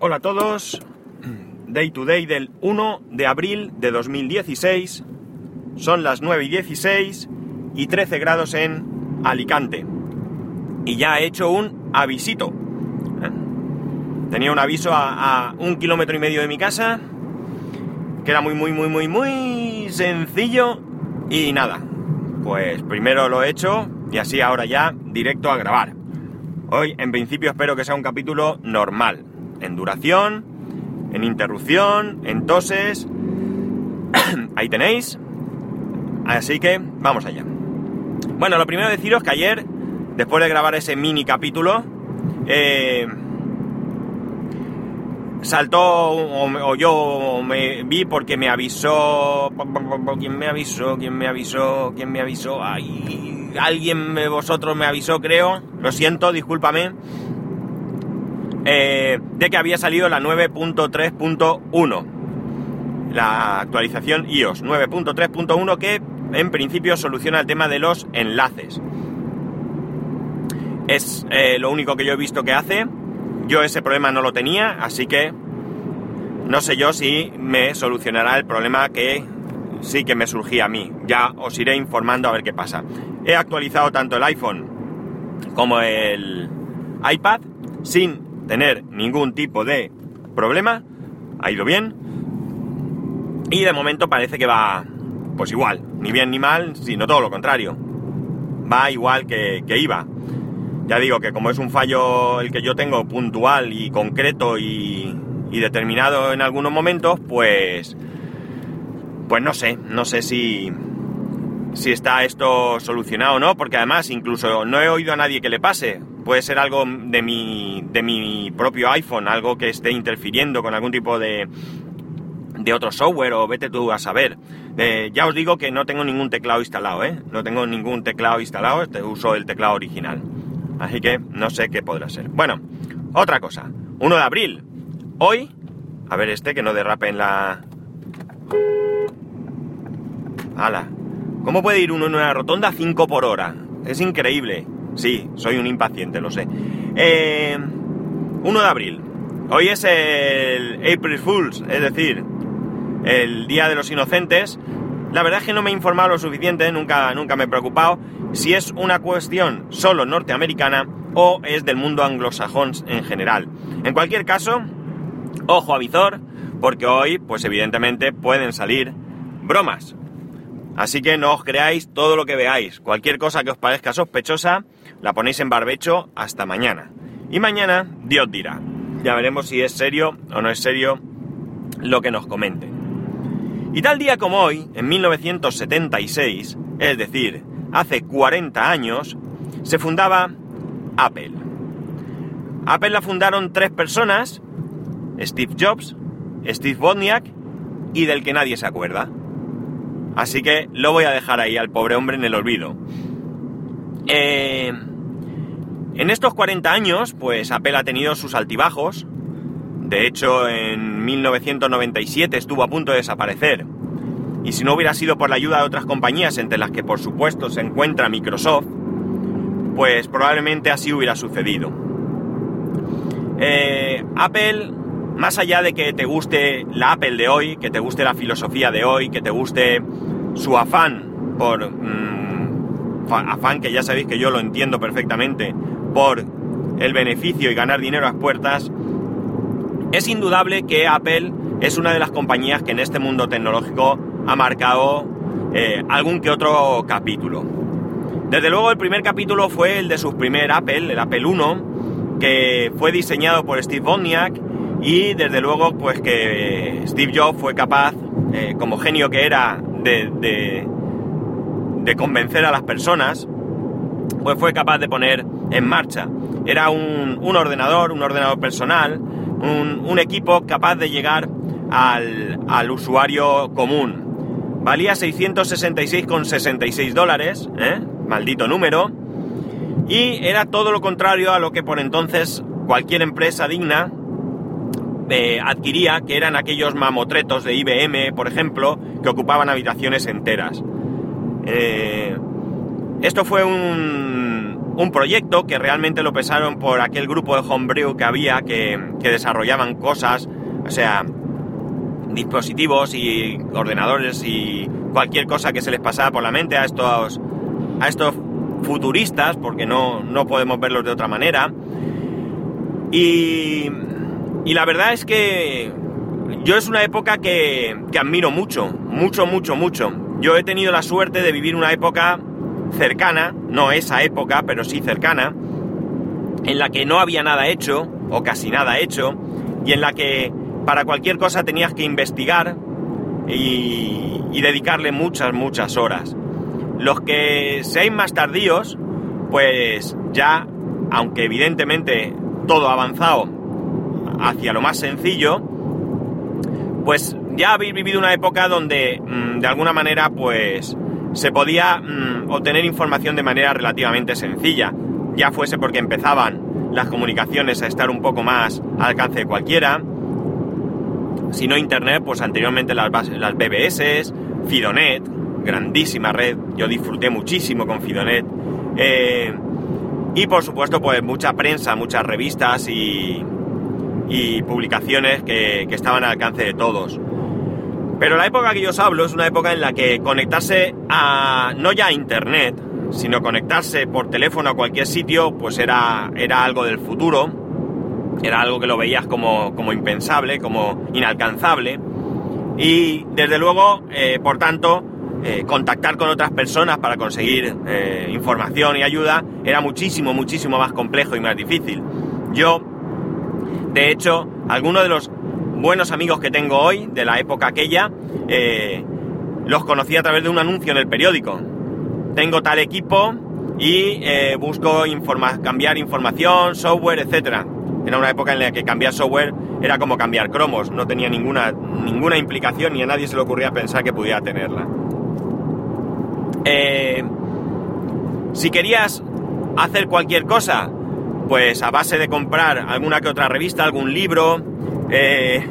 Hola a todos, Day to Day del 1 de abril de 2016, son las 9 y 16 y 13 grados en Alicante. Y ya he hecho un avisito. ¿eh? Tenía un aviso a, a un kilómetro y medio de mi casa, que era muy, muy, muy, muy, muy sencillo y nada. Pues primero lo he hecho y así ahora ya directo a grabar. Hoy en principio espero que sea un capítulo normal, en duración, en interrupción, en toses. Ahí tenéis. Así que vamos allá. Bueno, lo primero deciros que ayer, después de grabar ese mini capítulo, eh, saltó o, o, yo me vi porque me avisó. ¿Quién me avisó? ¿Quién me avisó? ¿Quién me avisó? Ay, alguien de vosotros me avisó, creo. Lo siento, discúlpame. Eh, de que había salido la 9.3.1. La actualización iOS 9.3.1 que en principio soluciona el tema de los enlaces. Es eh, lo único que yo he visto que hace. Yo ese problema no lo tenía, así que no sé yo si me solucionará el problema que sí que me surgía a mí. Ya os iré informando a ver qué pasa. He actualizado tanto el iPhone como el iPad sin tener ningún tipo de problema. Ha ido bien. Y de momento parece que va pues igual, ni bien ni mal, sino todo lo contrario. Va igual que, que iba. Ya digo que como es un fallo el que yo tengo puntual y concreto y, y determinado en algunos momentos, pues pues no sé, no sé si si está esto solucionado o no, porque además incluso no he oído a nadie que le pase. Puede ser algo de mi, de mi propio iPhone, algo que esté interfiriendo con algún tipo de, de otro software o vete tú a saber. Eh, ya os digo que no tengo ningún teclado instalado, ¿eh? No tengo ningún teclado instalado, este uso el teclado original. Así que no sé qué podrá ser. Bueno, otra cosa. 1 de abril. Hoy, a ver este que no derrape en la... ¡Hala! ¿Cómo puede ir uno en una rotonda a 5 por hora? Es increíble. Sí, soy un impaciente, lo sé. Eh, 1 de abril. Hoy es el April Fools, es decir, el Día de los Inocentes. La verdad es que no me he informado lo suficiente, nunca, nunca me he preocupado si es una cuestión solo norteamericana o es del mundo anglosajón en general. En cualquier caso, ojo a visor, porque hoy, pues evidentemente, pueden salir bromas. Así que no os creáis todo lo que veáis. Cualquier cosa que os parezca sospechosa, la ponéis en barbecho hasta mañana. Y mañana, Dios dirá. Ya veremos si es serio o no es serio lo que nos comenten. Y tal día como hoy, en 1976, es decir, hace 40 años, se fundaba Apple. Apple la fundaron tres personas, Steve Jobs, Steve Wozniak y del que nadie se acuerda. Así que lo voy a dejar ahí al pobre hombre en el olvido. Eh, en estos 40 años, pues Apple ha tenido sus altibajos. De hecho, en 1997 estuvo a punto de desaparecer. Y si no hubiera sido por la ayuda de otras compañías, entre las que por supuesto se encuentra Microsoft, pues probablemente así hubiera sucedido. Eh, Apple, más allá de que te guste la Apple de hoy, que te guste la filosofía de hoy, que te guste su afán por... Mmm, afán que ya sabéis que yo lo entiendo perfectamente, por el beneficio y ganar dinero a las puertas, es indudable que Apple es una de las compañías que en este mundo tecnológico ha marcado eh, algún que otro capítulo. Desde luego el primer capítulo fue el de su primer Apple, el Apple I, que fue diseñado por Steve Wozniak y desde luego pues que Steve Jobs fue capaz, eh, como genio que era, de, convencer a las personas, pues fue capaz de poner en marcha. Era un, un ordenador, un ordenador personal, un, equipo capaz de llegar al, al usuario común. Valía 666,66 dólares, ¿eh? maldito número, y era todo lo contrario a lo que por entonces cualquier empresa digna eh, adquiría, que eran aquellos mamotretos de IBM, por ejemplo, que ocupaban habitaciones enteras. Eh, esto fue un, un proyecto que realmente lo pesaron por aquel grupo de homebrew que había que, que desarrollaban cosas, o sea, dispositivos y ordenadores y cualquier cosa que se les pasaba por la mente a estos, a estos futuristas, porque no, no podemos verlos de otra manera. Y, y la verdad es que yo es una época que, que admiro mucho, mucho, mucho, mucho. Yo he tenido la suerte de vivir una época cercana, no esa época, pero sí cercana, en la que no había nada hecho, o casi nada hecho, y en la que para cualquier cosa tenías que investigar y, dedicarle muchas, muchas horas. Los que seáis más tardíos, pues ya, aunque evidentemente todo avanzado hacia lo más sencillo, pues ya habéis vivido una época donde mmm, de alguna manera pues se podía mmm, obtener información de manera relativamente sencilla, ya fuese porque empezaban las comunicaciones a estar un poco más al alcance de cualquiera, si no internet, pues anteriormente las, las BBS, Fidonet, grandísima red, yo disfruté muchísimo con Fidonet, eh, y por supuesto pues mucha prensa, muchas revistas y, y publicaciones que, que, estaban al alcance de todos. Pero la época que yo os hablo es una época en la que conectarse a, no ya a internet, sino conectarse por teléfono a cualquier sitio, pues era, era algo del futuro, era algo que lo veías como, como impensable, como inalcanzable, y desde luego, eh, por tanto, eh, contactar con otras personas para conseguir eh, información y ayuda era muchísimo, muchísimo más complejo y más difícil. Yo, de hecho, algunos de los buenos amigos que tengo hoy, de la época aquella, eh, los conocí a través de un anuncio en el periódico. Tengo tal equipo y eh, busco cambiar información, software, etc. Era una época en la que cambiar software era como cambiar cromos, no tenía ninguna, ninguna implicación ni a nadie se le ocurría pensar que pudiera tenerla. Eh, si querías hacer cualquier cosa, pues a base de comprar alguna que otra revista, algún libro, eh,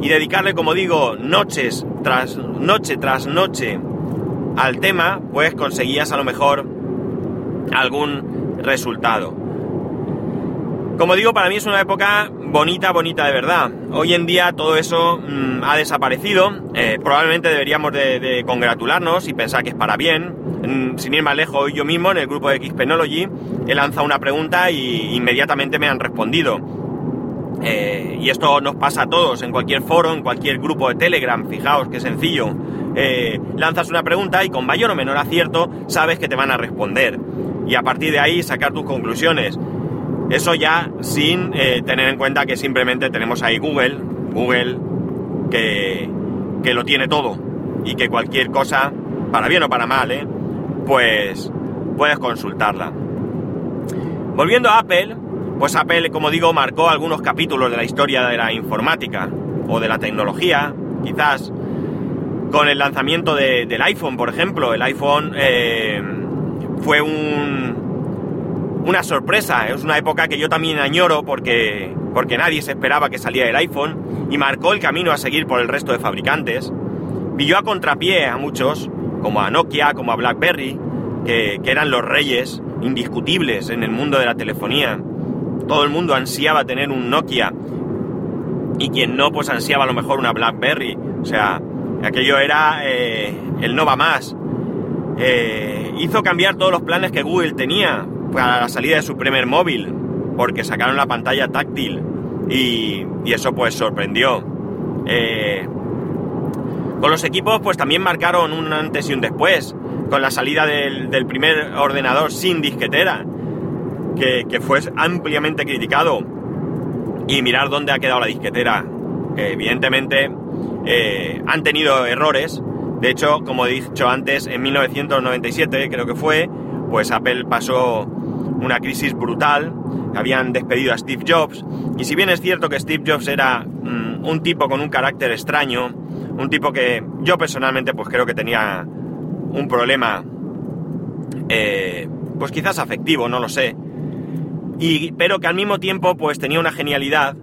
y dedicarle, como digo, noches tras noche tras noche al tema, pues conseguías a lo mejor algún resultado. Como digo, para mí es una época bonita, bonita de verdad. Hoy en día todo eso mmm, ha desaparecido. Eh, probablemente deberíamos de, de, congratularnos y pensar que es para bien. Mm, sin ir más lejos, hoy yo mismo en el grupo de Xpenology he lanzado una pregunta y inmediatamente me han respondido. Eh, y esto nos pasa a todos, en cualquier foro, en cualquier grupo de Telegram, fijaos qué sencillo. Eh, lanzas una pregunta y con mayor o menor acierto sabes que te van a responder. Y a partir de ahí sacar tus conclusiones. Eso ya sin eh, tener en cuenta que simplemente tenemos ahí Google, Google que, que, lo tiene todo y que cualquier cosa, para bien o para mal, pues puedes consultarla. Volviendo a Apple, pues Apple, como digo, marcó algunos capítulos de la historia de la informática o de la tecnología, quizás con el lanzamiento de, del iPhone, por ejemplo. El iPhone eh, fue un, una sorpresa, es una época que yo también añoro porque, porque nadie se esperaba que saliera el iPhone y marcó el camino a seguir por el resto de fabricantes. Pilló a contrapié a muchos, como a Nokia, como a BlackBerry, que, que eran los reyes indiscutibles en el mundo de la telefonía. Todo el mundo ansiaba tener un Nokia y quien no, pues ansiaba a lo mejor una BlackBerry. O sea, aquello era eh, el no va más. Eh, hizo cambiar todos los planes que Google tenía para la salida de su primer móvil, porque sacaron la pantalla táctil y, y eso pues sorprendió. Eh, con los equipos pues también marcaron un antes y un después, con la salida del, del primer ordenador sin disquetera, que, que, fue ampliamente criticado, y mirar dónde ha quedado la disquetera. Evidentemente eh, han tenido errores, de hecho, como he dicho antes, en 1997 creo que fue, pues Apple pasó una crisis brutal, habían despedido a Steve Jobs, y si bien es cierto que Steve Jobs era mmm, un tipo con un carácter extraño, un tipo que yo personalmente pues creo que tenía un problema, eh, pues quizás afectivo, no lo sé, y, pero que al mismo tiempo pues tenía una genialidad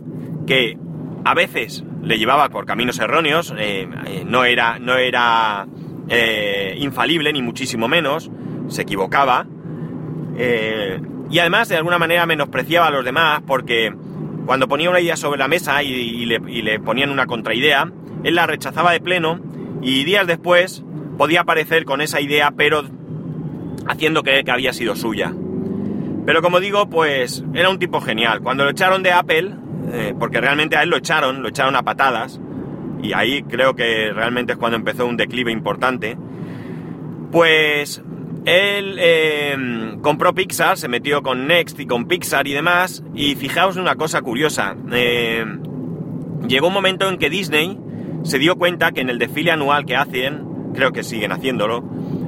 que a veces le llevaba por caminos erróneos, eh, eh, no era, no era infalible ni muchísimo menos, se equivocaba, Eh, y además de alguna manera menospreciaba a los demás porque cuando ponía una idea sobre la mesa y, le, ponían una contraidea, él la rechazaba de pleno y días después podía aparecer con esa idea pero haciendo creer que había sido suya. Pero como digo, pues era un tipo genial. Cuando lo echaron de Apple, eh, porque realmente a él lo echaron, lo echaron a patadas, y ahí creo que realmente es cuando empezó un declive importante, pues él em, compró Pixar, se metió con Next y con Pixar y demás, y fijaos una cosa curiosa, em, llegó un momento en que Disney se dio cuenta que en el desfile anual que hacen, creo que siguen haciéndolo,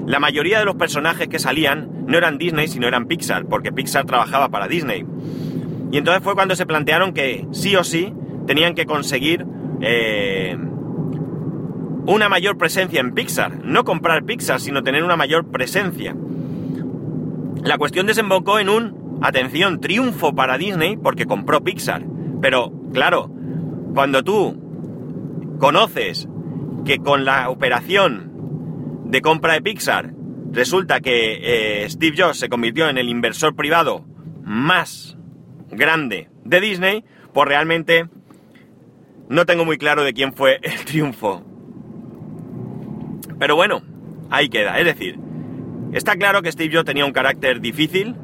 la mayoría de los personajes que salían no eran Disney, sino eran Pixar, porque Pixar trabajaba para Disney. Y entonces fue cuando se plantearon que sí o sí tenían que conseguir eh, una mayor presencia en Pixar. No comprar Pixar, sino tener una mayor presencia. La cuestión desembocó en un, atención, triunfo para Disney porque compró Pixar. Pero, claro, cuando tú conoces que con la operación de compra de Pixar resulta que eh, Steve Jobs se convirtió en el inversor privado más grande de Disney, pues realmente no tengo muy claro de quién fue el triunfo. Pero bueno, ahí queda. Es decir, está claro que Steve Jobs tenía un carácter difícil,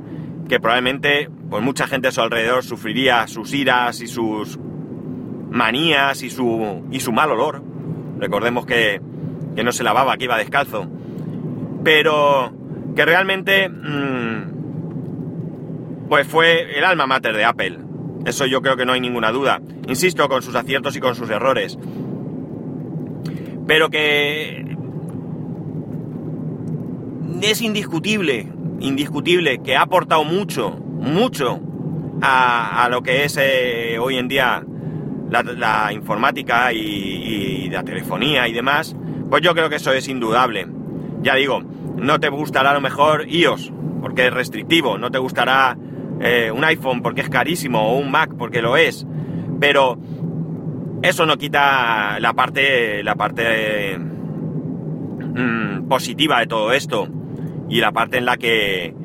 que probablemente pues mucha gente a su alrededor sufriría sus iras y sus manías y su, y su mal olor. Recordemos que, que no se lavaba, que iba descalzo. Pero que realmente mm, pues fue el alma mater de Apple. Eso yo creo que no hay ninguna duda. Insisto, con sus aciertos y con sus errores. Pero que es indiscutible, indiscutible, que ha aportado mucho, mucho a, lo que es eh, hoy en día la, informática y, la telefonía y demás, pues yo creo que eso es indudable. Ya digo, no te gustará a lo mejor iOS, porque es restrictivo, no te gustará eh, un iPhone porque es carísimo o un Mac porque lo es, pero eso no quita la parte, la parte mm, positiva de todo esto y la parte en la que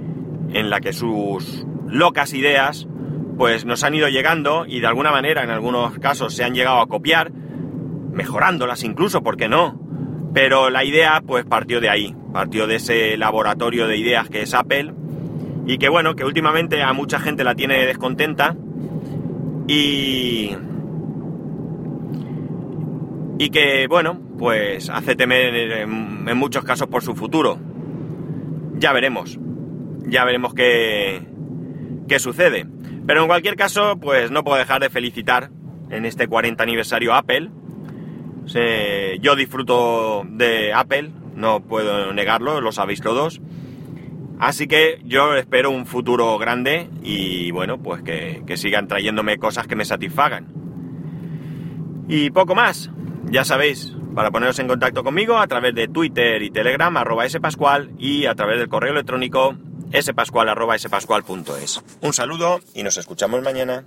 en la que sus locas ideas pues nos han ido llegando y de alguna manera en algunos casos se han llegado a copiar, mejorándolas incluso, ¿por qué no? Pero la idea pues partió de ahí, partió de ese laboratorio de ideas que es Apple y que bueno, que últimamente a mucha gente la tiene descontenta y y que bueno, pues hace temer en muchos casos por su futuro ya veremos. Ya veremos qué, qué sucede. Pero en cualquier caso, pues no puedo dejar de felicitar en este 40 aniversario Apple. Yo disfruto de Apple, no puedo negarlo, lo sabéis todos. Así que yo espero un futuro grande y bueno, pues que, que sigan trayéndome cosas que me satisfagan. Y poco más, ya sabéis, para poneros en contacto conmigo a través de Twitter y Telegram, arroba spascual, y a través del correo electrónico spascual, arroba spascual.es. Un saludo y nos escuchamos mañana.